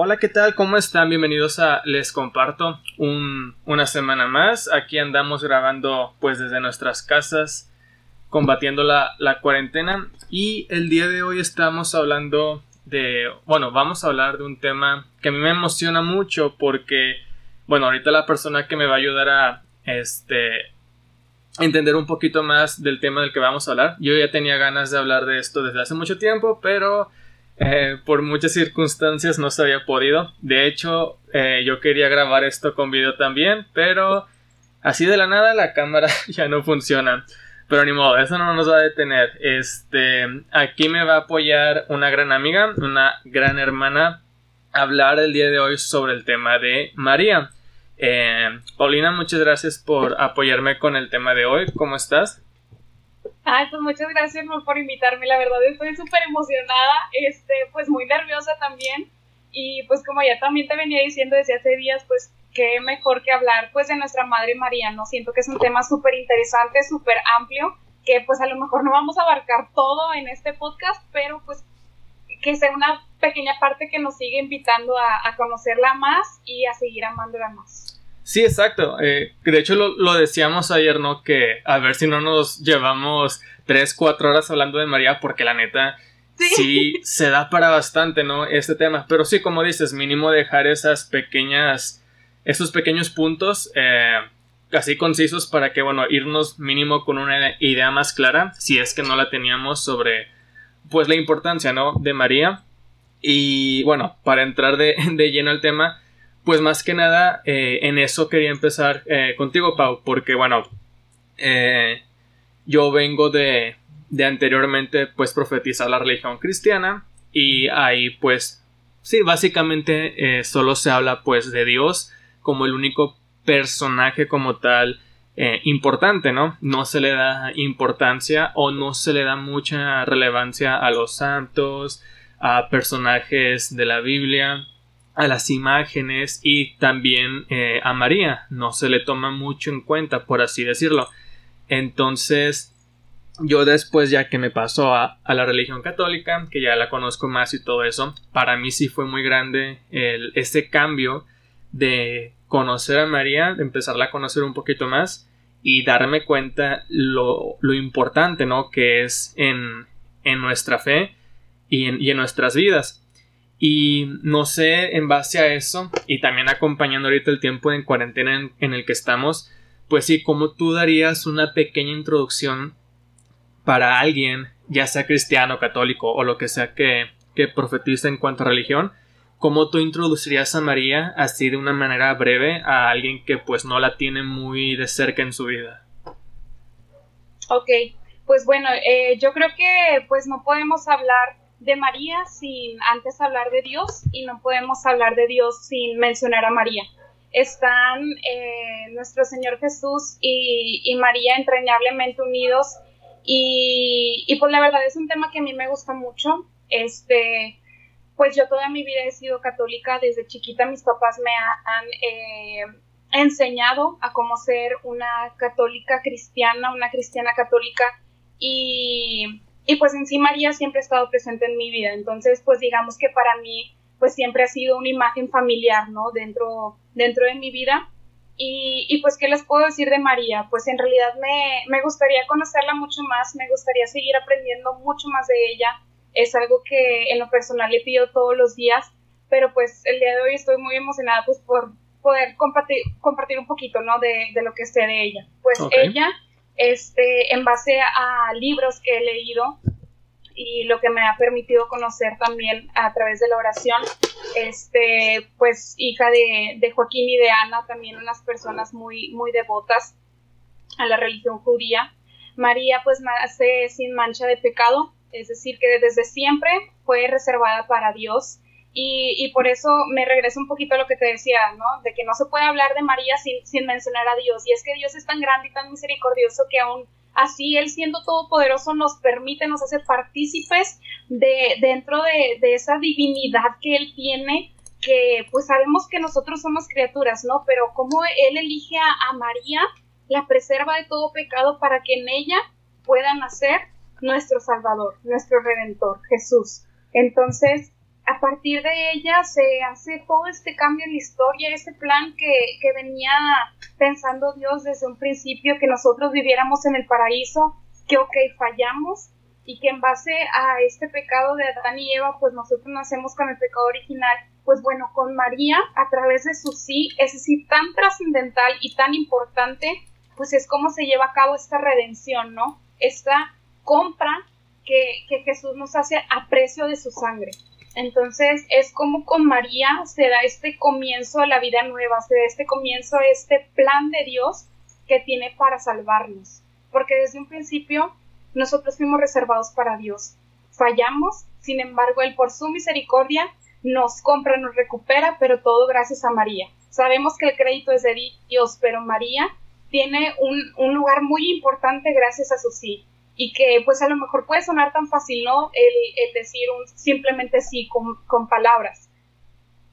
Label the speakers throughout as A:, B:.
A: Hola, ¿qué tal? ¿Cómo están? Bienvenidos a Les Comparto un, una semana más. Aquí andamos grabando pues desde nuestras casas, combatiendo la, la cuarentena. Y el día de hoy estamos hablando de, bueno, vamos a hablar de un tema que a mí me emociona mucho porque, bueno, ahorita la persona que me va a ayudar a, este, entender un poquito más del tema del que vamos a hablar. Yo ya tenía ganas de hablar de esto desde hace mucho tiempo, pero eh, por muchas circunstancias no se había podido. De hecho, eh, yo quería grabar esto con video también, pero así de la nada la cámara ya no funciona. Pero ni modo, eso no nos va a detener. Este, aquí me va a apoyar una gran amiga, una gran hermana, hablar el día de hoy sobre el tema de María. Eh, Paulina, muchas gracias por apoyarme con el tema de hoy. ¿Cómo estás?
B: Ay, pues muchas gracias por invitarme. La verdad estoy súper emocionada, este, pues muy nerviosa también. Y pues como ya también te venía diciendo desde hace días, pues qué mejor que hablar pues de nuestra Madre María, ¿no? Siento que es un tema súper interesante, súper amplio, que pues a lo mejor no vamos a abarcar todo en este podcast, pero pues que sea una pequeña parte que nos sigue invitando a, a conocerla más y a seguir amándola más.
A: Sí, exacto. Eh, de hecho, lo, decíamos ayer, ¿no? Que a ver si no nos llevamos tres, cuatro horas hablando de María, porque la neta sí, se da para bastante, ¿no? Este tema. Pero sí, como dices, mínimo dejar esas pequeñas, esos pequeños puntos eh, así concisos para que, bueno, irnos mínimo con una idea más clara, si es que no la teníamos sobre, pues, la importancia, ¿no? De María. Y bueno, para entrar de, de lleno al tema, pues más que nada eh, en eso quería empezar eh, contigo, Pau, porque bueno, eh, yo vengo de, de anteriormente pues profetizar la religión cristiana y ahí pues sí, básicamente solo se habla pues de Dios como el único personaje como tal importante, ¿no? No se le da importancia o no se le da mucha relevancia a los santos, a personajes de la Biblia, a las imágenes y también eh, a María. No se le toma mucho en cuenta, por así decirlo. Entonces, yo después ya que me pasó a, la religión católica, que ya la conozco más y todo eso, para mí sí fue muy grande el, ese cambio de conocer a María, de empezarla a conocer un poquito más y darme cuenta lo, lo importante, ¿no? Que es en, en nuestra fe y en, y en nuestras vidas. Y no sé, en base a eso, y también acompañando ahorita el tiempo en cuarentena en, el que estamos, pues sí, como tú darías una pequeña introducción para alguien, ya sea cristiano, católico o lo que sea que, que profetice en cuanto a religión, ¿cómo tú introducirías a María así de una manera breve a alguien que pues no la tiene muy de cerca en su vida?
B: Ok, pues bueno, eh, yo creo que pues no podemos hablar de María sin antes hablar de Dios y no podemos hablar de Dios sin mencionar a María. Están eh, nuestro Señor Jesús y, María entrañablemente unidos y, y, pues la verdad es un tema que a mí me gusta mucho. Este, pues yo toda mi vida he sido católica, desde chiquita mis papás me han eh, enseñado a cómo ser una católica cristiana, una cristiana católica y y pues en sí María siempre ha estado presente en mi vida, entonces pues digamos que para mí pues siempre ha sido una imagen familiar, ¿no? Dentro, dentro de mi vida. Y, y, pues, ¿qué les puedo decir de María? Pues en realidad me, me, gustaría conocerla mucho más, me gustaría seguir aprendiendo mucho más de ella. Es algo que en lo personal le pido todos los días, pero pues el día de hoy estoy muy emocionada pues por poder compartir, compartir un poquito, ¿no? De, de lo que sé de ella. Pues ella este, en base a libros que he leído y lo que me ha permitido conocer también a través de la oración, este, pues hija de, Joaquín y de Ana, también unas personas muy, muy devotas a la religión judía. María pues nace sin mancha de pecado, es decir, que desde siempre fue reservada para Dios y, por eso me regreso un poquito a lo que te decía, ¿no? De que no se puede hablar de María sin, mencionar a Dios. Y es que Dios es tan grande y tan misericordioso que aún así Él siendo todopoderoso nos permite, nos hace partícipes de, dentro de, de esa divinidad que Él tiene que pues sabemos que nosotros somos criaturas, ¿no? Pero como Él elige a, a, María, la preserva de todo pecado para que en ella pueda nacer nuestro Salvador, nuestro Redentor, Jesús. Entonces, a partir de ella se hace todo este cambio en la historia, ese plan que, venía pensando Dios desde un principio, que nosotros viviéramos en el paraíso, que ok, fallamos y que en base a este pecado de Adán y Eva, pues nosotros nacemos con el pecado original, pues bueno, con María, a través de su sí, ese sí tan trascendental y tan importante, pues es como se lleva a cabo esta redención, ¿no? Esta compra que Jesús nos hace a precio de su sangre. Entonces es como con María se da este comienzo a la vida nueva, se da este comienzo a este plan de Dios que tiene para salvarnos. Porque desde un principio nosotros fuimos reservados para Dios. Fallamos, sin embargo, Él por su misericordia nos compra, nos recupera, pero todo gracias a María. Sabemos que el crédito es de Dios, pero María tiene un, lugar muy importante gracias a su sí y que pues a lo mejor puede sonar tan fácil, ¿no? El, decir un, simplemente sí con, con, palabras.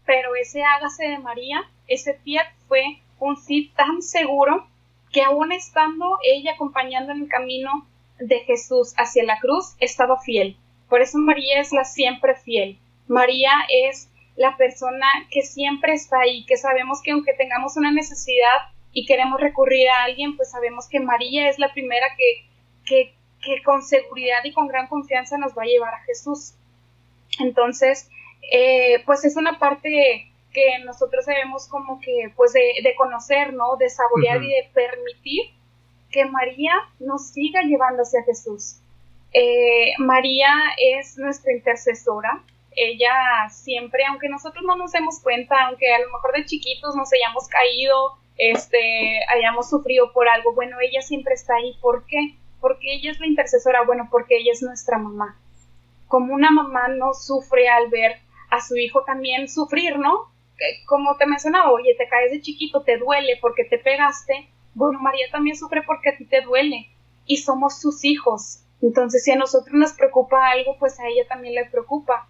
B: Pero ese hágase de María, ese fiat fue un sí tan seguro que aún estando ella acompañando en el camino de Jesús hacia la cruz, estaba fiel. Por eso María es la siempre fiel. María es la persona que siempre está ahí, que sabemos que aunque tengamos una necesidad y queremos recurrir a alguien, pues sabemos que María es la primera que, que que con seguridad y con gran confianza nos va a llevar a Jesús. Entonces, eh, pues es una parte que nosotros debemos como que, pues de, conocer, ¿no? De saborear y de permitir que María nos siga llevando hacia Jesús. Eh, María es nuestra intercesora. Ella siempre, aunque nosotros no nos demos cuenta, aunque a lo mejor de chiquitos nos hayamos caído, este, hayamos sufrido por algo, bueno, ella siempre está ahí. ¿Por qué? Porque ella es la intercesora? Bueno, porque ella es nuestra mamá. Como una mamá no sufre al ver a su hijo también sufrir, ¿no? Como te mencionaba, oye, te caes de chiquito, te duele porque te pegaste. Bueno, María también sufre porque a ti te duele y somos sus hijos. Entonces, si a nosotros nos preocupa algo, pues a ella también le preocupa.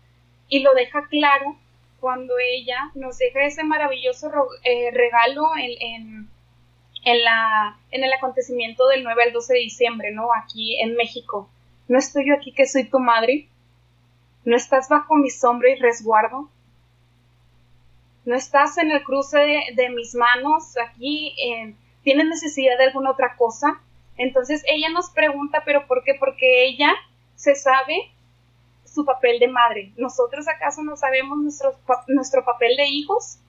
B: Y lo deja claro cuando ella nos deja ese maravilloso eh, regalo en, en, la, en el acontecimiento del 9 al 12 de diciembre, ¿no? Aquí en México. ¿No estoy yo aquí que soy tu madre? ¿No estás bajo mi sombra y resguardo? ¿No estás en el cruce de, mis manos aquí? ¿Tienes necesidad de alguna otra cosa? Entonces ella nos pregunta, ¿pero por qué? Porque ella se sabe su papel de madre. ¿Nosotros acaso no sabemos nuestro, nuestro papel de hijos?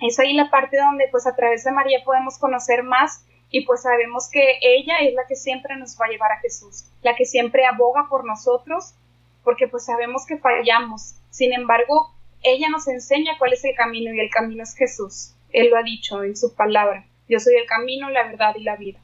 B: Es ahí la parte donde pues a través de María podemos conocer más y pues sabemos que ella es la que siempre nos va a llevar a Jesús, la que siempre aboga por nosotros, porque pues sabemos que fallamos. Sin embargo, ella nos enseña cuál es el camino y el camino es Jesús. Él lo ha dicho en su palabra. Yo soy el camino, la verdad y la vida.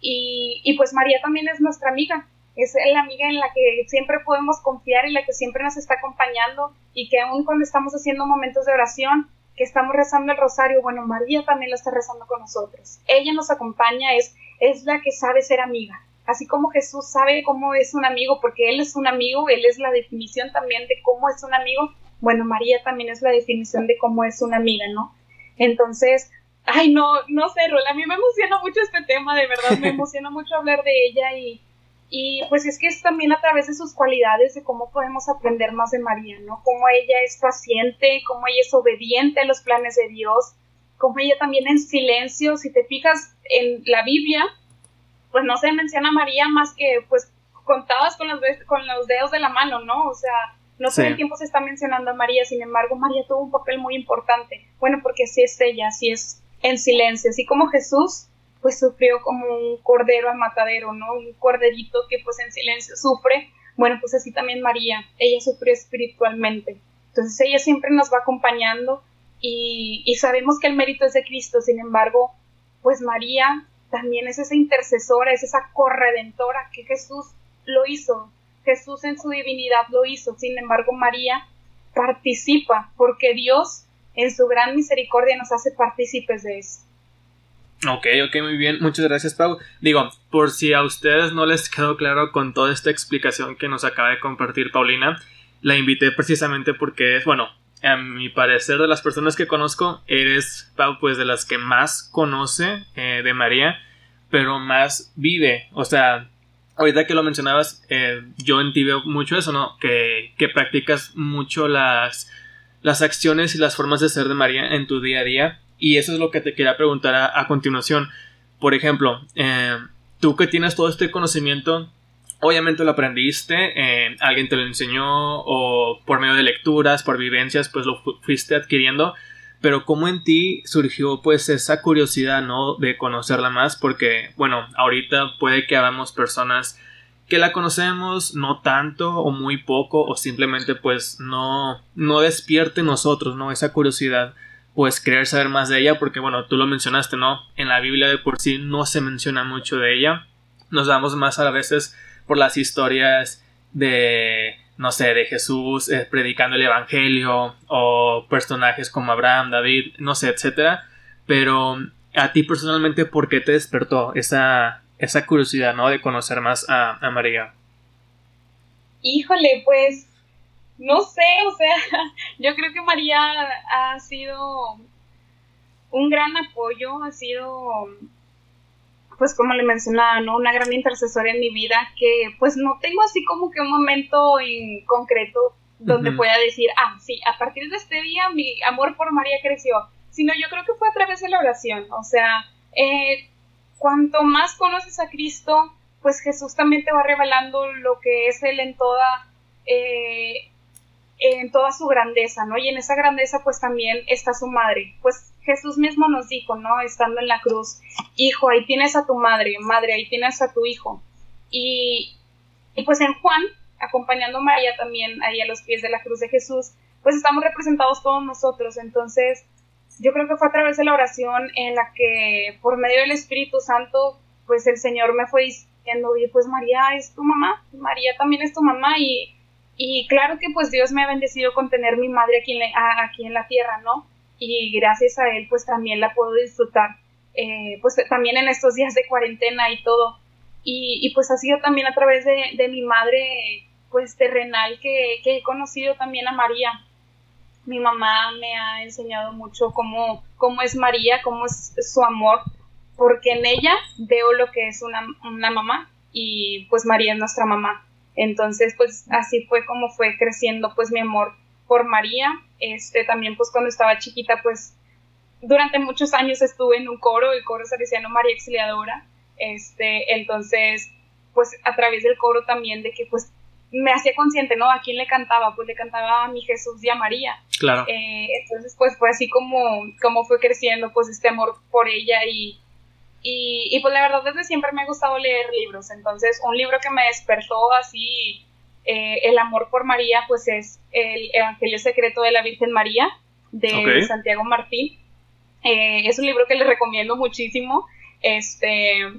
B: Y, y pues María también es nuestra amiga, es la amiga en la que siempre podemos confiar y la que siempre nos está acompañando y que aún cuando estamos haciendo momentos de oración, que estamos rezando el rosario, bueno, María también lo está rezando con nosotros. Ella nos acompaña, es, es la que sabe ser amiga. Así como Jesús sabe cómo es un amigo, porque Él es un amigo, Él es la definición también de cómo es un amigo, bueno, María también es la definición de cómo es una amiga, ¿no? Entonces, ay, no, no sé, Rol, a mí me emociona mucho este tema, de verdad, me emociona mucho hablar de ella y, y pues es que es también a través de sus cualidades de cómo podemos aprender más de María, ¿no? Cómo ella es paciente, cómo ella es obediente a los planes de Dios, cómo ella también en silencio, si te fijas en la Biblia, pues no se menciona a María más que pues contadas con los, con los dedos de la mano, ¿no? O sea, no todo el tiempo se está mencionando a María, sin embargo, María tuvo un papel muy importante. Bueno, porque así es ella, así es en silencio, así como Jesús pues sufrió como un cordero al matadero, ¿no? Un corderito que pues en silencio sufre. Bueno, pues así también María, ella sufrió espiritualmente. Entonces ella siempre nos va acompañando y, y sabemos que el mérito es de Cristo, sin embargo, pues María también es esa intercesora, es esa corredentora que Jesús lo hizo. Jesús en su divinidad lo hizo, sin embargo María participa porque Dios en su gran misericordia nos hace partícipes de eso.
A: Ok, ok, muy bien. Muchas gracias, Pau. Digo, por si a ustedes no les quedó claro con toda esta explicación que nos acaba de compartir Paulina, la invité precisamente porque es, bueno, a mi parecer de las personas que conozco, eres, Pau, pues de las que más conoce eh, de María, pero más vive. O sea, ahorita que lo mencionabas, eh, yo en ti veo mucho eso, ¿no? Que, que practicas mucho las, las acciones y las formas de ser de María en tu día a día. Y eso es lo que te quería preguntar a, continuación. Por ejemplo, eh, tú que tienes todo este conocimiento, obviamente lo aprendiste, eh, alguien te lo enseñó o por medio de lecturas, por vivencias, pues lo fuiste adquiriendo. Pero cómo en ti surgió pues esa curiosidad, ¿no? De conocerla más, porque, bueno, ahorita puede que hagamos personas que la conocemos no tanto o muy poco o simplemente pues no, no despierte nosotros, ¿no? Esa curiosidad pues querer saber más de ella porque bueno, tú lo mencionaste, ¿no? En la Biblia de por sí no se menciona mucho de ella. Nos damos más a veces por las historias de no sé, de Jesús eh, predicando el Evangelio o personajes como Abraham, David, no sé, etcétera. Pero a ti personalmente, ¿por qué te despertó esa, esa curiosidad, ¿no? De conocer más a, a María.
B: Híjole, pues no sé, o sea, yo creo que María ha sido un gran apoyo, ha sido, pues como le mencionaba, ¿no? Una gran intercesora en mi vida que pues no tengo así como que un momento en concreto donde pueda decir, ah, sí, a partir de este día mi amor por María creció, sino yo creo que fue a través de la oración, o sea, eh, cuanto más conoces a Cristo, pues Jesús también te va revelando lo que es Él en toda... Eh, en toda su grandeza, ¿no? Y en esa grandeza pues también está su madre. Pues Jesús mismo nos dijo, ¿no? Estando en la cruz, hijo, ahí tienes a tu madre, madre, ahí tienes a tu hijo. Y, y pues en Juan, acompañando a María también ahí a los pies de la cruz de Jesús, pues estamos representados todos nosotros. Entonces, yo creo que fue a través de la oración en la que por medio del Espíritu Santo, pues el Señor me fue diciendo, oye, pues María es tu mamá, María también es tu mamá y y claro que pues Dios me ha bendecido con tener mi madre aquí en la, aquí en la tierra, ¿no? Y gracias a Él pues también la puedo disfrutar, eh, pues también en estos días de cuarentena y todo. Y, y pues ha sido también a través de, de mi madre pues terrenal que, que, he conocido también a María. Mi mamá me ha enseñado mucho cómo, cómo es María, cómo es su amor, porque en ella veo lo que es una, una mamá y pues María es nuestra mamá. Entonces, pues así fue como fue creciendo pues mi amor por María. Este también pues cuando estaba chiquita pues durante muchos años estuve en un coro, el coro salesiano María Exiliadora. Este, entonces pues a través del coro también de que pues me hacía consciente, ¿no? ¿A quién le cantaba? Pues le cantaba a mi Jesús y a María.
A: Claro.
B: Eh, entonces, pues fue así como, como fue creciendo, pues este amor por ella y, y, y, pues la verdad desde siempre me ha gustado leer libros, entonces un libro que me despertó así eh, el amor por María pues es el Evangelio Secreto de la Virgen María de Santiago Martín. Eh, es un libro que les recomiendo muchísimo este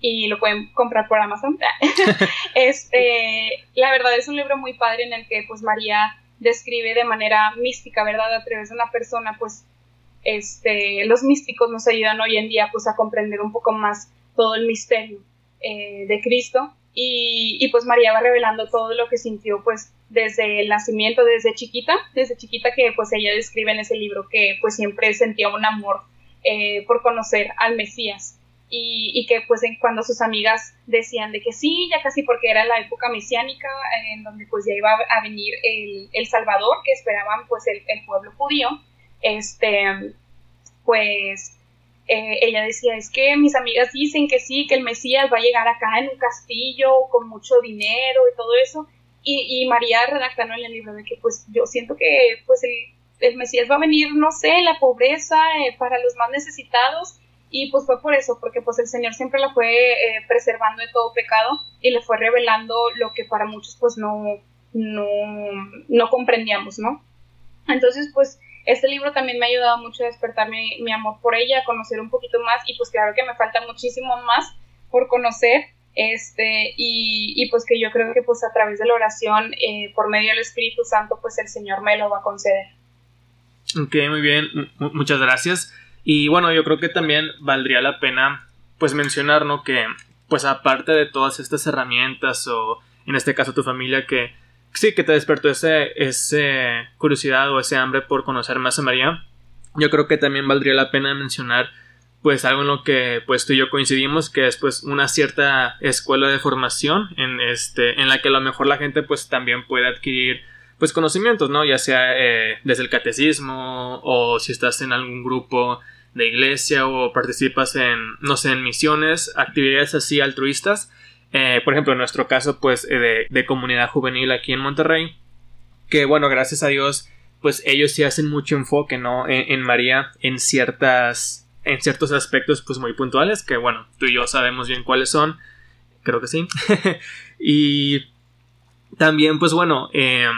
B: y lo pueden comprar por Amazon. este, la verdad es un libro muy padre en el que pues María describe de manera mística, ¿verdad? A través de una persona pues este, los místicos nos ayudan hoy en día pues a comprender un poco más todo el misterio eh, de Cristo. Y, pues María va revelando todo lo que sintió pues desde el nacimiento, desde chiquita, desde chiquita que pues ella describe en ese libro que pues siempre sentía un amor eh, por conocer al Mesías. Y, que pues cuando sus amigas decían de que sí, ya casi porque era la época mesiánica en donde pues ya iba a venir el, Salvador que esperaban pues el, el pueblo judío, este, pues eh, ella decía, es que mis amigas dicen que sí, que el Mesías va a llegar acá en un castillo con mucho dinero y todo eso. Y, y María redactando en el libro de que pues yo siento que pues el, el Mesías va a venir, no sé, la pobreza eh, para los más necesitados. Y pues fue por eso, porque pues el Señor siempre la fue eh, preservando de todo pecado y le fue revelando lo que para muchos pues no, no, no comprendíamos, ¿no? Entonces pues este libro también me ha ayudado mucho a despertar mi, amor por ella, a conocer un poquito más y pues claro que me falta muchísimo más por conocer este y, pues que yo creo que pues a través de la oración eh, por medio del Espíritu Santo pues el Señor me lo va a conceder.
A: Ok, muy bien, muchas gracias. Y bueno, yo creo que también valdría la pena pues mencionar, ¿no? Que pues aparte de todas estas herramientas o en este caso tu familia que sí, que te despertó ese, ese curiosidad o ese hambre por conocer más a María, yo creo que también valdría la pena mencionar pues algo en lo que pues tú y yo coincidimos que es pues una cierta escuela de formación en este en la que a lo mejor la gente pues también puede adquirir pues conocimientos no ya sea eh, desde el catecismo o si estás en algún grupo de iglesia o participas en no sé en misiones actividades así altruistas eh, por ejemplo en nuestro caso pues eh, de, comunidad juvenil aquí en Monterrey que bueno gracias a Dios pues ellos sí hacen mucho enfoque no en María en ciertas en ciertos aspectos pues muy puntuales que bueno, tú y yo sabemos bien cuáles son, creo que sí. y también pues bueno, eh,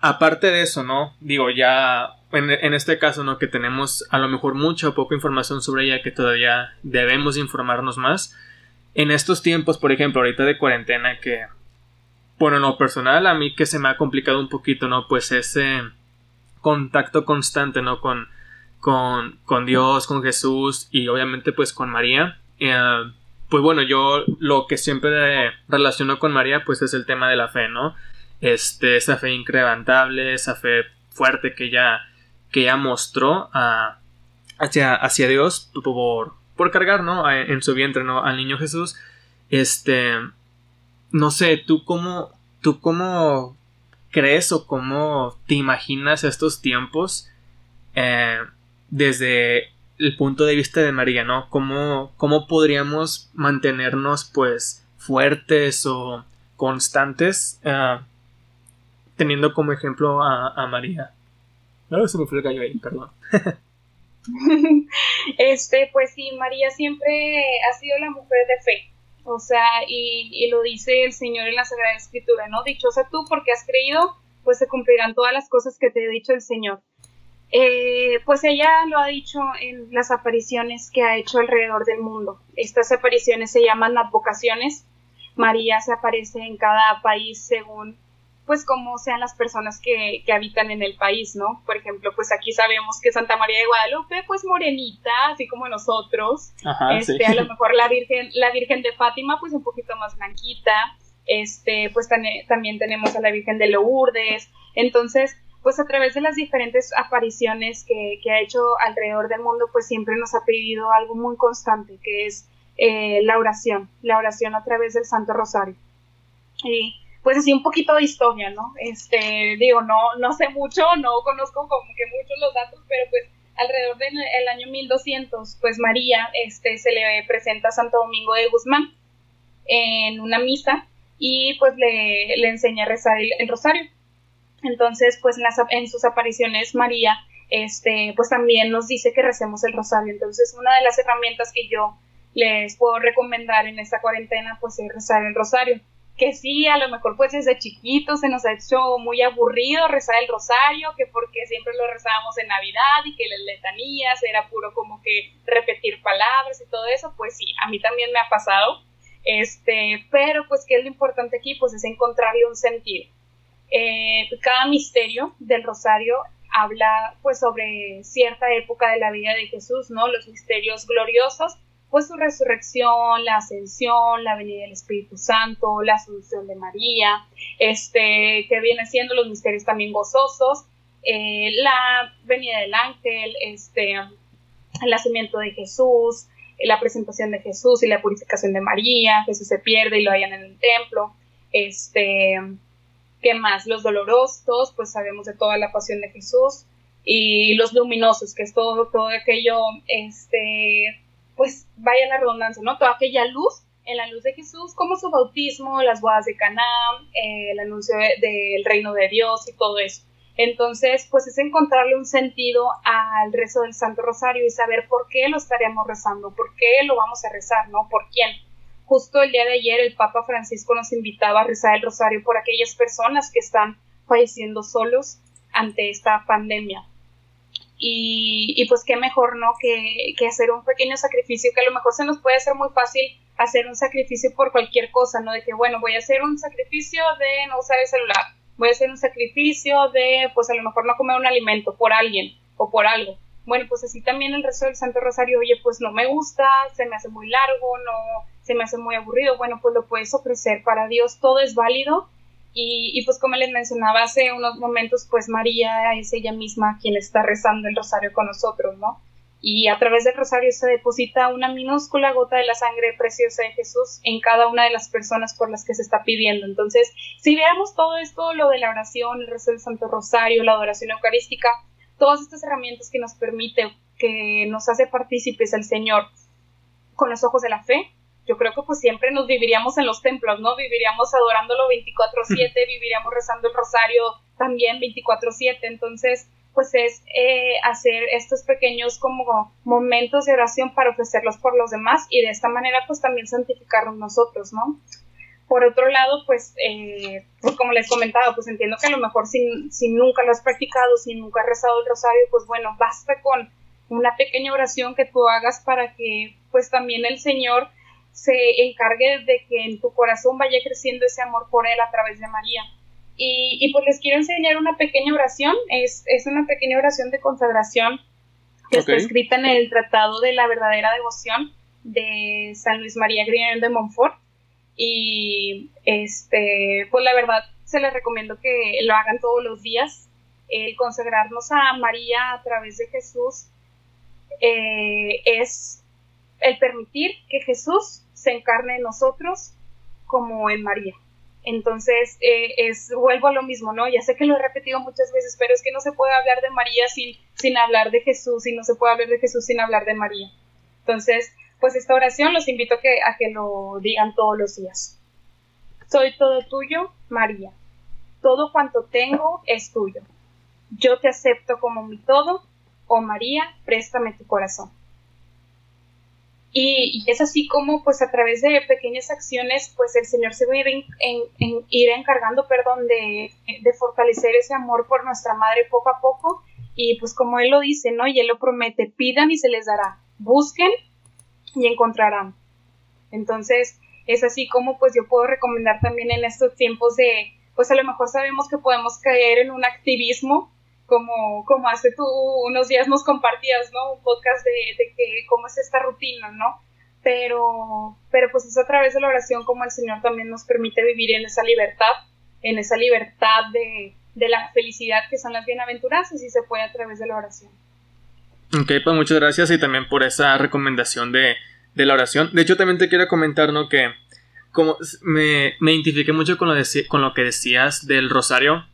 A: aparte de eso, ¿no? Digo, ya en, este caso, ¿no? Que tenemos a lo mejor mucha o poca información sobre ella que todavía debemos informarnos más. En estos tiempos, por ejemplo, ahorita de cuarentena que, bueno, no personal, a mí que se me ha complicado un poquito, ¿no? Pues ese contacto constante, ¿no? Con con, con Dios, con Jesús y obviamente pues con María. Eh, pues bueno, yo lo que siempre relaciono con María pues es el tema de la fe, ¿no? Este, esa fe incrementable, esa fe fuerte que ella, que ella mostró hacia, hacia Dios por, por cargar, ¿no? En su vientre, ¿no? Al niño Jesús. Este, no sé, tú cómo, tú cómo crees o cómo te imaginas estos tiempos eh, desde el punto de vista de María, ¿no? ¿Cómo, cómo podríamos mantenernos pues fuertes o constantes uh, teniendo como ejemplo a, a María? No, se me fue el gallo ahí, perdón.
B: este, pues sí, María siempre ha sido la mujer de fe. O sea, y, y, lo dice el Señor en la Sagrada Escritura, ¿no? Dichosa tú porque has creído, pues se cumplirán todas las cosas que te he dicho el Señor. Eh, pues ella lo ha dicho en las apariciones que ha hecho alrededor del mundo. Estas apariciones se llaman advocaciones. María se aparece en cada país según pues cómo sean las personas que, que, habitan en el país, ¿no? Por ejemplo, pues aquí sabemos que Santa María de Guadalupe, pues morenita, así como nosotros. este, a lo mejor la Virgen, la Virgen de Fátima, pues un poquito más blanquita. Este, pues también tenemos a la Virgen de Lourdes. Entonces, pues a través de las diferentes apariciones que, ha hecho alrededor del mundo, pues siempre nos ha pedido algo muy constante, que es eh, la oración, la oración a través del Santo Rosario. Y pues así un poquito de historia, ¿no? Este, digo, no, no sé mucho, no conozco como que muchos los datos, pero pues alrededor del año 1200, pues María este, se le presenta a Santo Domingo de Guzmán en una misa y pues le, le enseña a rezar el rosario. Entonces, pues en, sus apariciones María, este, pues también nos dice que recemos el rosario. Entonces, una de las herramientas que yo les puedo recomendar en esta cuarentena, pues es rezar el rosario. Que sí, a lo mejor pues desde chiquitos se nos ha hecho muy aburrido rezar el rosario, que porque siempre lo rezábamos en Navidad y que las letanías era puro como que repetir palabras y todo eso, pues sí, a mí también me ha pasado. Este, pero pues qué es lo importante aquí, pues es encontrarle un sentido eh, cada misterio del rosario habla pues sobre cierta época de la vida de Jesús, ¿no? Los misterios gloriosos, pues su resurrección, la ascensión, la venida del Espíritu Santo, la asunción de María, este, que viene siendo los misterios también gozosos, eh, la venida del ángel, este, el nacimiento de Jesús, la presentación de Jesús y la purificación de María, Jesús se pierde y lo hallan en el templo, este, ¿Qué más? Los dolorosos, pues sabemos de toda la pasión de Jesús. Y los luminosos, que es todo, todo aquello, este, pues vaya la redundancia, ¿no? Toda aquella luz en la luz de Jesús, como su bautismo, las bodas de Caná, eh, el anuncio del reino de Dios y todo eso. Entonces, pues es encontrarle un sentido al rezo del Santo Rosario y saber por qué lo estaríamos rezando, por qué lo vamos a rezar, ¿no? ¿Por quién? Justo el día de ayer el Papa Francisco nos invitaba a rezar el rosario por aquellas personas que están falleciendo solos ante esta pandemia. Y, pues qué mejor, ¿no? Que, que, hacer un pequeño sacrificio, que a lo mejor se nos puede hacer muy fácil hacer un sacrificio por cualquier cosa, ¿no? De que, bueno, voy a hacer un sacrificio de no usar el celular, voy a hacer un sacrificio de, pues a lo mejor no comer un alimento por alguien o por algo. Bueno, pues así también el resto del Santo Rosario, oye, pues no me gusta, se me hace muy largo, no, se me hace muy aburrido, bueno, pues lo puedes ofrecer para Dios, todo es válido. Y, pues como les mencionaba hace unos momentos, pues María es ella misma quien está rezando el rosario con nosotros, ¿no? y a través del rosario se deposita una minúscula gota de la sangre preciosa de Jesús en cada una de las personas por las que se está pidiendo. Entonces, si veamos todo esto, lo de la oración, el rezo del Santo Rosario, la adoración eucarística, todas estas herramientas que nos permite, que nos hace partícipes el Señor con los ojos de la fe, yo creo que pues siempre nos viviríamos en los templos, ¿no? Viviríamos adorándolo 24/7, viviríamos rezando el rosario también 24/7, entonces pues es eh, hacer estos pequeños como momentos de oración para ofrecerlos por los demás y de esta manera pues también santificarnos nosotros, ¿no? Por otro lado, pues, eh, pues como les comentaba, pues entiendo que a lo mejor si, si nunca lo has practicado, si nunca has rezado el rosario, pues bueno, basta con una pequeña oración que tú hagas para que pues también el Señor se encargue de que en tu corazón vaya creciendo ese amor por Él a través de María. Y, pues les quiero enseñar una pequeña oración, es, una pequeña oración de consagración que está escrita en el Tratado de la Verdadera Devoción de San Luis María Griñón de Montfort. Y este, pues la verdad se les recomiendo que lo hagan todos los días. El consagrarnos a María a través de Jesús eh, es el permitir que Jesús se encarne en nosotros como en María. Entonces, eh, es, vuelvo a lo mismo, ¿no? Ya sé que lo he repetido muchas veces, pero es que no se puede hablar de María sin, sin hablar de Jesús y no se puede hablar de Jesús sin hablar de María. Entonces, pues esta oración los invito a que, a que lo digan todos los días. Soy todo tuyo, María. Todo cuanto tengo es tuyo. Yo te acepto como mi todo, oh María, préstame tu corazón. Y, es así como, pues a través de pequeñas acciones, pues el Señor se va a ir, en, ir encargando, perdón, de, de, fortalecer ese amor por nuestra Madre poco a poco. Y pues como Él lo dice, ¿no? Y Él lo promete, pidan y se les dará, busquen y encontrarán. Entonces, es así como pues yo puedo recomendar también en estos tiempos de, pues a lo mejor sabemos que podemos caer en un activismo como, como hace tú unos días nos compartías, ¿no? Un podcast de, de que cómo es esta rutina, ¿no? Pero, pero pues es a través de la oración como el Señor también nos permite vivir en esa libertad, en esa libertad de, de la felicidad que son las bienaventuranzas y se puede a través de la oración.
A: Ok, pues muchas gracias y también por esa recomendación de, de la oración. De hecho, también te quiero comentar, ¿no? Que como me, me identifiqué mucho con lo, con lo que decías del rosario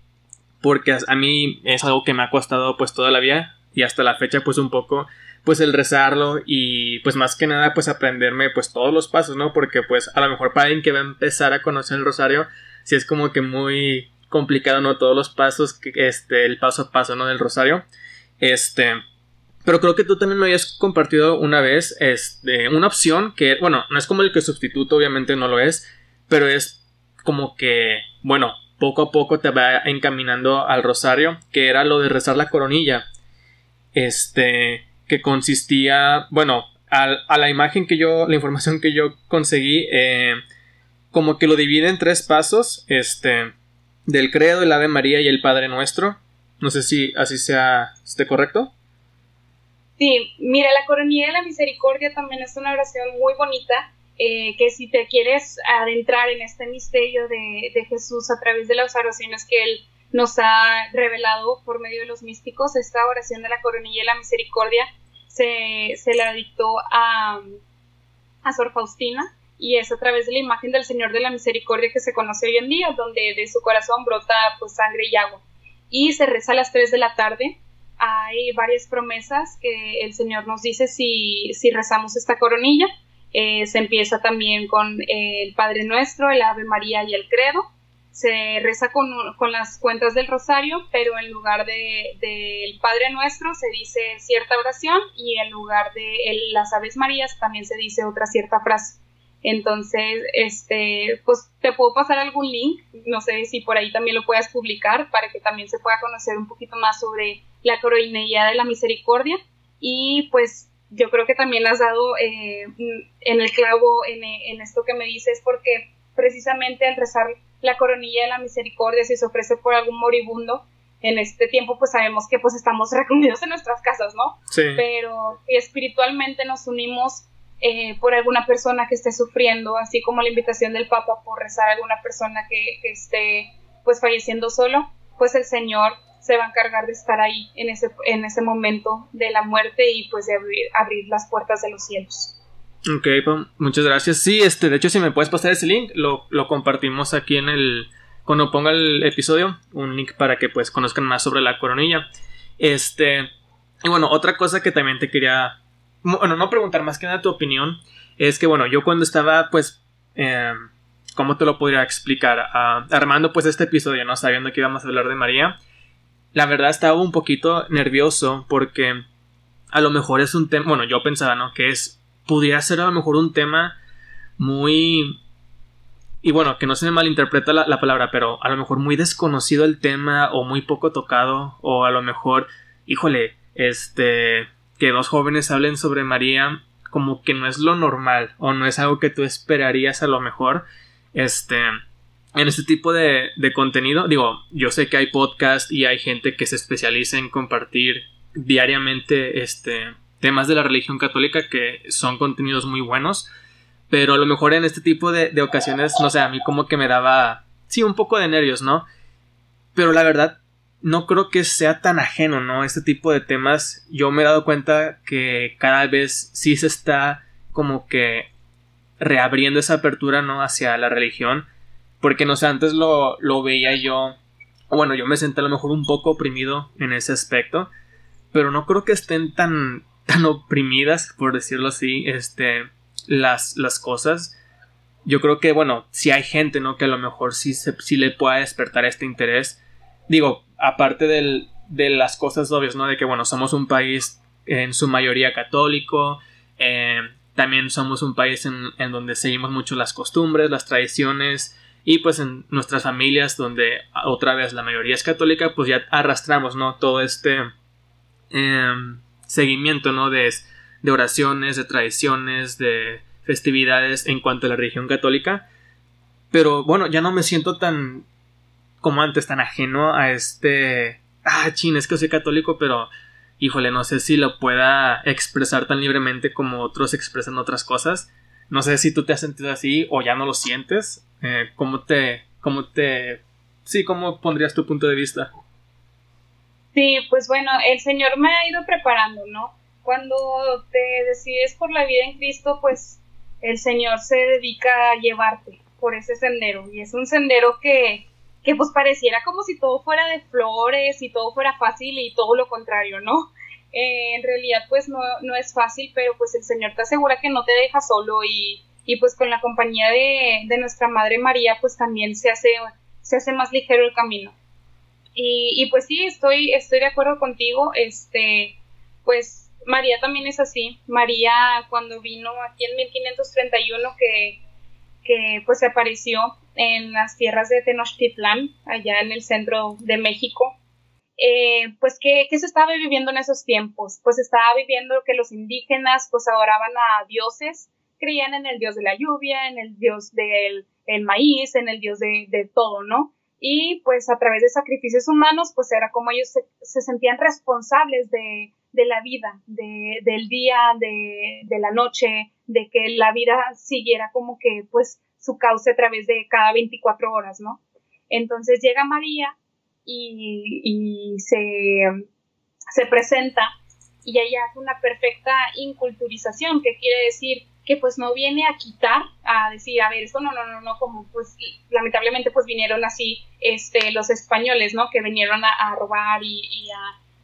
A: porque a mí es algo que me ha costado pues toda la vida y hasta la fecha pues un poco pues el rezarlo y pues más que nada pues aprenderme pues todos los pasos, ¿no? Porque pues a lo mejor para alguien que va a empezar a conocer el rosario, si es como que muy complicado, ¿no? Todos los pasos, este, el paso a paso, ¿no? Del rosario. Este, pero creo que tú también me habías compartido una vez, este, una opción que, bueno, no es como el que sustituto, obviamente no lo es, pero es como que, bueno, poco a poco te va encaminando al rosario, que era lo de rezar la coronilla. Este, que consistía, bueno, a, la imagen que yo, la información que yo conseguí, eh, como que lo divide en tres pasos, este, del credo, el Ave María y el Padre Nuestro. No sé si así sea, esté correcto.
B: Sí, mira, la coronilla de la misericordia también es una oración muy bonita eh, que si te quieres adentrar en este misterio de, Jesús a través de las oraciones que Él nos ha revelado por medio de los místicos, esta oración de la coronilla y la misericordia se, se la dictó a, a Sor Faustina y es a través de la imagen del Señor de la Misericordia que se conoce hoy en día, donde de su corazón brota pues sangre y agua. Y se reza a las 3 de la tarde. Hay varias promesas que el Señor nos dice si, si rezamos esta coronilla. Eh, se empieza también con el Padre Nuestro, el Ave María y el Credo. Se reza con, las cuentas del rosario, pero en lugar del de, Padre Nuestro se dice cierta oración y en lugar de las Aves Marías también se dice otra cierta frase. Entonces, este, pues te puedo pasar algún link, no sé si por ahí también lo puedas publicar para que también se pueda conocer un poquito más sobre la coronilla de la misericordia. Y pues yo creo que también has dado eh, en el clavo en, esto que me dices, porque precisamente al rezar la coronilla de la misericordia, si se ofrece por algún moribundo, en este tiempo pues sabemos que pues estamos recluidos en nuestras casas, ¿no? Sí. Pero espiritualmente nos unimos eh, por alguna persona que esté sufriendo, así como la invitación del Papa por rezar a alguna persona que, que esté pues falleciendo solo, pues el Señor se va a encargar de estar ahí en ese, en ese momento de la muerte y pues de abrir, abrir las puertas de los cielos.
A: Ok, pues, muchas gracias. Sí, este, de hecho, si me puedes pasar ese link, lo, lo compartimos aquí en el. Cuando ponga el episodio, un link para que pues conozcan más sobre la coronilla. Este. Y bueno, otra cosa que también te quería. Bueno, no preguntar más que nada tu opinión. Es que, bueno, yo cuando estaba, pues. Eh, ¿Cómo te lo podría explicar? Ah, armando, pues, este episodio, ¿no? Sabiendo que íbamos a hablar de María. La verdad estaba un poquito nervioso porque. A lo mejor es un tema. Bueno, yo pensaba, ¿no? Que es pudiera ser a lo mejor un tema muy... Y bueno, que no se me malinterpreta la, la palabra, pero a lo mejor muy desconocido el tema o muy poco tocado o a lo mejor, híjole, este, que dos jóvenes hablen sobre María como que no es lo normal o no es algo que tú esperarías a lo mejor, este, en este tipo de, de contenido. Digo, yo sé que hay podcast y hay gente que se especializa en compartir diariamente, este, temas de la religión católica que son contenidos muy buenos, pero a lo mejor en este tipo de, ocasiones, no sé, a mí como que me daba, sí, un poco de nervios, ¿no? Pero la verdad, no creo que sea tan ajeno, ¿no? Este tipo de temas, yo me he dado cuenta que cada vez sí se está como que reabriendo esa apertura, ¿no? Hacia la religión, porque no sé, antes lo, lo veía yo, bueno, yo me senté a lo mejor un poco oprimido en ese aspecto, pero no creo que estén tan, tan oprimidas, por decirlo así, este, las, las cosas. Yo creo que, bueno, si hay gente, ¿no? Que a lo mejor sí, se, le pueda despertar este interés. Digo, aparte del, de las cosas obvias, ¿no? De que, bueno, somos un país en su mayoría católico, eh, también somos un país en, en, donde seguimos mucho las costumbres, las tradiciones, y pues en nuestras familias, donde otra vez la mayoría es católica, pues ya arrastramos, ¿no? Todo este... Eh, seguimiento, ¿no? De, de oraciones, de tradiciones, de festividades en cuanto a la religión católica. Pero bueno, ya no me siento tan como antes, tan ajeno a este... Ah, chin, es que soy católico, pero híjole, no sé si lo pueda expresar tan libremente como otros expresan otras cosas. No sé si tú te has sentido así o ya no lo sientes. Eh, ¿Cómo te... cómo te... Sí, ¿cómo pondrías tu punto de vista?
B: Sí, pues bueno, el Señor me ha ido preparando, ¿no? Cuando te decides por la vida en Cristo, pues el Señor se dedica a llevarte por ese sendero. Y es un sendero que, que pues pareciera como si todo fuera de flores y todo fuera fácil y todo lo contrario, ¿no? Eh, en realidad pues no, no, es fácil, pero pues el Señor te asegura que no te deja solo y, y pues con la compañía de, de, nuestra Madre María pues también se hace, se hace más ligero el camino. Y, pues sí, estoy, estoy de acuerdo contigo. Este, pues María también es así. María cuando vino aquí en 1531 que, que pues se apareció en las tierras de Tenochtitlan, allá en el centro de México, eh, pues ¿qué, ¿qué, se estaba viviendo en esos tiempos? Pues estaba viviendo que los indígenas pues adoraban a dioses, creían en el dios de la lluvia, en el dios del el maíz, en el dios de, de todo, ¿no? y pues a través de sacrificios humanos pues era como ellos se, sentían responsables de, de la vida, de, del día, de, de, la noche, de que la vida siguiera como que pues su cauce a través de cada 24 horas, ¿no? Entonces llega María y, y se, se presenta y ella hace una perfecta inculturización, que quiere decir que pues no viene a quitar, a decir, a ver, esto no, no, no, no, como pues lamentablemente pues vinieron así este, los españoles, ¿no? Que vinieron a, robar y,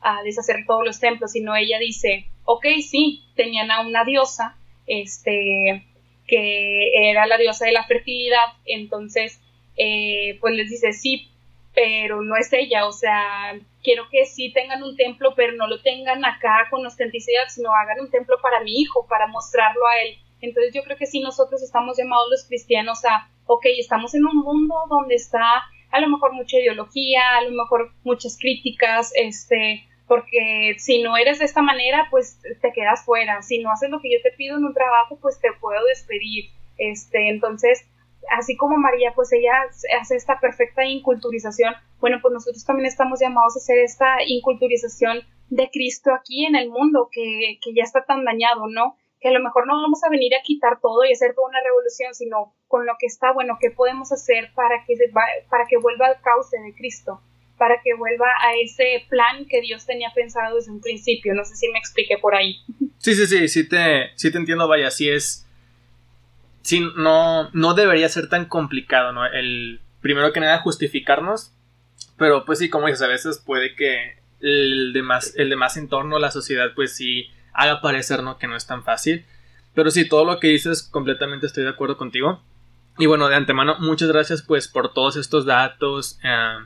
B: a, deshacer todos los templos, sino ella dice, ok, sí, tenían a una diosa, este, que era la diosa de la fertilidad, entonces, eh, pues les dice, sí, pero no es ella, o sea, quiero que sí tengan un templo, pero no lo tengan acá con ostenticidad, sino hagan un templo para mi hijo, para mostrarlo a él. Entonces yo creo que sí nosotros estamos llamados los cristianos a, ok, estamos en un mundo donde está a lo mejor mucha ideología, a lo mejor muchas críticas, este, porque si no eres de esta manera, pues te quedas fuera. Si no haces lo que yo te pido en un trabajo, pues te puedo despedir. Este, entonces, así como María, pues ella hace esta perfecta inculturización, bueno, pues nosotros también estamos llamados a hacer esta inculturización de Cristo aquí en el mundo, que, que ya está tan dañado, ¿no? Que a lo mejor no vamos a venir a quitar todo y hacer toda una revolución, sino con lo que está bueno, qué podemos hacer para que, para que vuelva al cauce de Cristo. para que vuelva a ese plan que Dios tenía pensado desde un principio. No sé si me expliqué por ahí.
A: Sí, sí, sí, sí te, sí te entiendo, vaya, sí es... Sí, no, no debería ser tan complicado, ¿no? El, primero que nada, justificarnos, pero pues sí, como dices, a veces puede que el demás, el demás entorno, la sociedad, pues sí haga parecer, ¿no? Que no es tan fácil. Pero sí, todo lo que dices, completamente estoy de acuerdo contigo. Y bueno, de antemano, muchas gracias pues por todos estos datos, eh,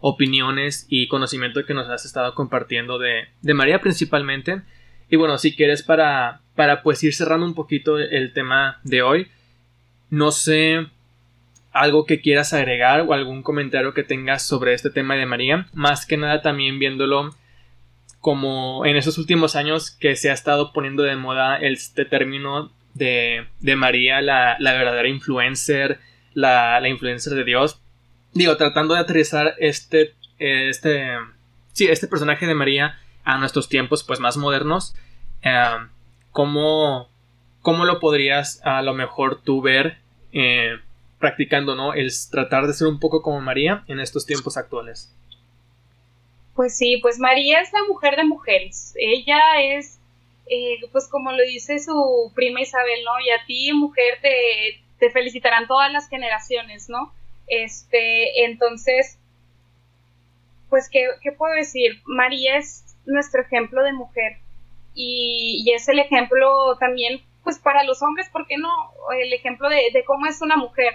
A: opiniones y conocimiento que nos has estado compartiendo de, de María principalmente. Y bueno, si quieres para, para pues ir cerrando un poquito el tema de hoy, no sé algo que quieras agregar o algún comentario que tengas sobre este tema de María, más que nada también viéndolo como en esos últimos años que se ha estado poniendo de moda este término de, María, la, la, verdadera influencer, la, la influencer de Dios, digo, tratando de aterrizar este, este, sí, este personaje de María a nuestros tiempos, pues, más modernos, eh, ¿cómo, ¿cómo, lo podrías a lo mejor tú ver eh, practicando, ¿no? El tratar de ser un poco como María en estos tiempos actuales.
B: Pues sí, pues María es la mujer de mujeres. Ella es, eh, pues como lo dice su prima Isabel, ¿no? Y a ti, mujer, te, te felicitarán todas las generaciones, ¿no? Este, entonces, pues, ¿qué, puedo decir? María es nuestro ejemplo de mujer y, es el ejemplo también, pues, para los hombres, ¿por qué no? El ejemplo de, cómo es una mujer.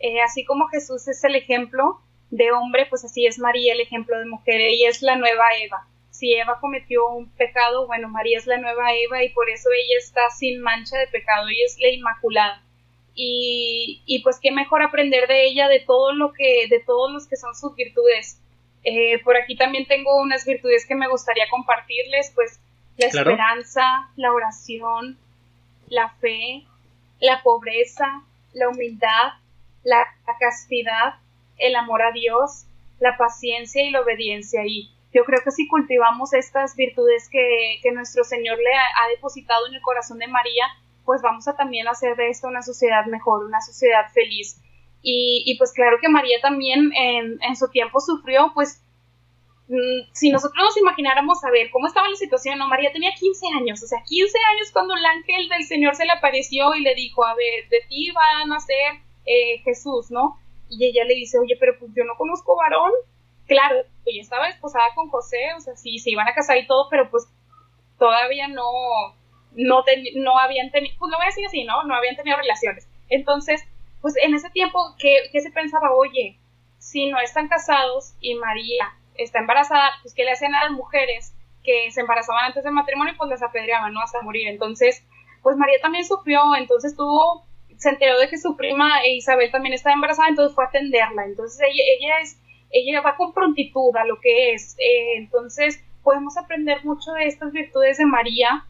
B: Eh, así como Jesús es el ejemplo de hombre, pues así es María el ejemplo de mujer. Ella es la nueva Eva. Si Eva cometió un pecado, bueno, María es la nueva Eva y por eso ella está sin mancha de pecado. Ella es la Inmaculada y, pues qué mejor aprender de ella, de todo lo que, de todos los que son sus virtudes. Eh, por aquí también tengo unas virtudes que me gustaría compartirles, pues la esperanza, la oración, la fe, la pobreza, la humildad, la, castidad, el amor a Dios, la paciencia y la obediencia. Y yo creo que si cultivamos estas virtudes que, nuestro Señor le ha, depositado en el corazón de María, pues vamos a también hacer de esto una sociedad mejor, una sociedad feliz. Y, pues claro que María también en, su tiempo sufrió, pues mm, si nosotros nos imagináramos a ver cómo estaba la situación, no, María tenía 15 años, o sea, 15 años cuando el ángel del Señor se le apareció y le dijo, a ver, de ti va a nacer eh, Jesús, ¿no? Y ella le dice, oye, pero pues yo no conozco varón. Claro, ella estaba esposada con José, o sea, sí, se iban a casar y todo, pero pues todavía no, no, no habían tenido, pues lo voy a decir así, ¿no? No habían tenido relaciones. Entonces, pues en ese tiempo, ¿qué, ¿qué, se pensaba? Oye, si no están casados y María está embarazada, pues ¿qué le hacen a las mujeres que se embarazaban antes del matrimonio? Pues las apedreaban, ¿no? Hasta morir. Entonces, pues María también sufrió, entonces tuvo, se enteró de que su prima Isabel también estaba embarazada, entonces fue a atenderla. Entonces ella, ella es, ella va con prontitud a lo que es. Eh, entonces, podemos aprender mucho de estas virtudes de María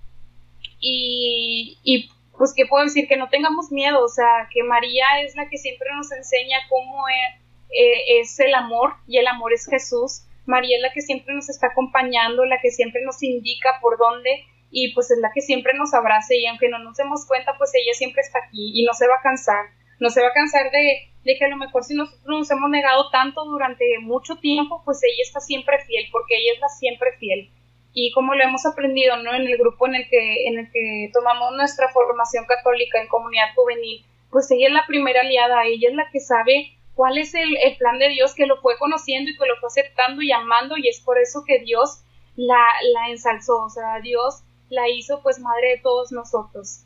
B: y, y pues qué puedo decir, que no tengamos miedo, o sea, que María es la que siempre nos enseña cómo es, eh, es, el amor y el amor es Jesús. María es la que siempre nos está acompañando, la que siempre nos indica por dónde y pues es la que siempre nos abraza y aunque no nos demos cuenta, pues ella siempre está aquí y no se va a cansar, no se va a cansar de, de que a lo mejor si nosotros nos hemos negado tanto durante mucho tiempo, pues ella está siempre fiel, porque ella es la siempre fiel. Y como lo hemos aprendido ¿no? en el grupo en el que en el que tomamos nuestra formación católica en comunidad juvenil pues ella es la primera aliada ella es la que sabe cuál es el, plan de Dios que lo fue conociendo y que lo fue aceptando y amando y es por eso que Dios la, la ensalzó. O sea Dios la hizo pues madre de todos nosotros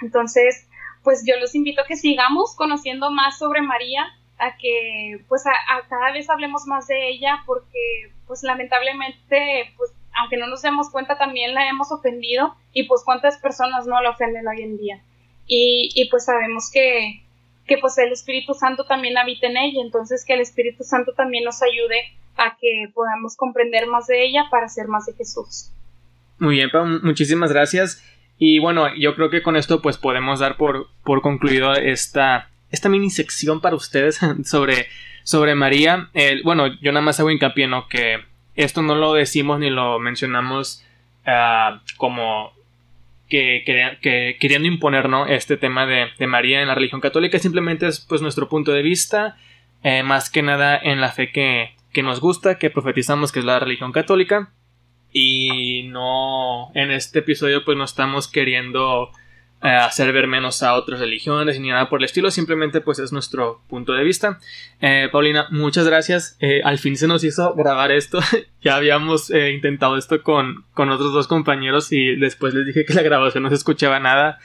B: entonces pues yo los invito a que sigamos conociendo más sobre María a que pues a, cada vez hablemos más de ella porque pues lamentablemente pues aunque no nos demos cuenta, también la hemos ofendido y pues cuántas personas no la ofenden hoy en día. Y, y pues sabemos que, que pues el Espíritu Santo también habita en ella, entonces que el Espíritu Santo también nos ayude a que podamos comprender más de ella para ser más de Jesús.
A: Muy bien, muchísimas gracias. Y bueno, yo creo que con esto pues podemos dar por, por concluido esta, esta mini sección para ustedes sobre, sobre María. bueno, yo nada más hago hincapié, ¿no? Que esto no lo decimos ni lo mencionamos ah, como que, queriendo imponer este tema de, María en la religión católica, simplemente es pues nuestro punto de vista, eh, más que nada en la fe que, que nos gusta, que profetizamos que es la religión católica. Y no, en este episodio pues no estamos queriendo eh, hacer ver menos a otras religiones ni nada por el estilo, simplemente pues es nuestro punto de vista. Eh, Paulina, muchas gracias. Eh, al fin se nos hizo grabar esto. ya habíamos intentado esto con, con otros dos compañeros y después les dije que la grabación no se escuchaba nada.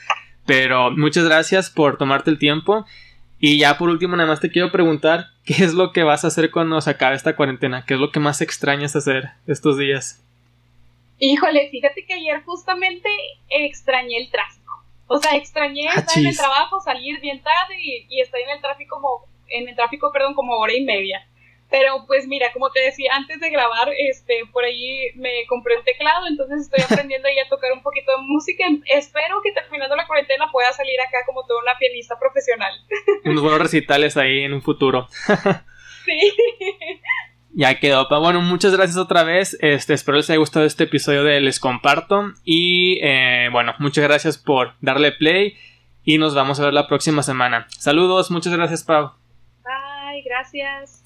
A: Pero muchas gracias por tomarte el tiempo. Y ya por último, nada más te quiero preguntar, ¿qué es lo que vas a hacer cuando se acabe esta cuarentena? ¿Qué es lo que más extrañas hacer estos días?
B: Híjole, fíjate que ayer justamente extrañé el tráfico. O sea, extrañé ah, estar en el trabajo, salir bien tarde y, y estar en el tráfico como, en el tráfico, perdón, como hora y media. Pero pues mira, como te decía, antes de grabar, este, por ahí me compré un teclado, entonces estoy aprendiendo ahí a tocar un poquito de música. Espero que terminando la cuarentena pueda salir acá como toda una pianista profesional.
A: Unos buenos recitales ahí en un futuro.
B: sí.
A: Ya quedó. Bueno, muchas gracias otra vez. Este, espero les haya gustado este episodio de Les Comparto. Y eh, bueno, muchas gracias por darle play. Y nos vamos a ver la próxima semana. Saludos, muchas gracias, Pau.
B: Bye, gracias.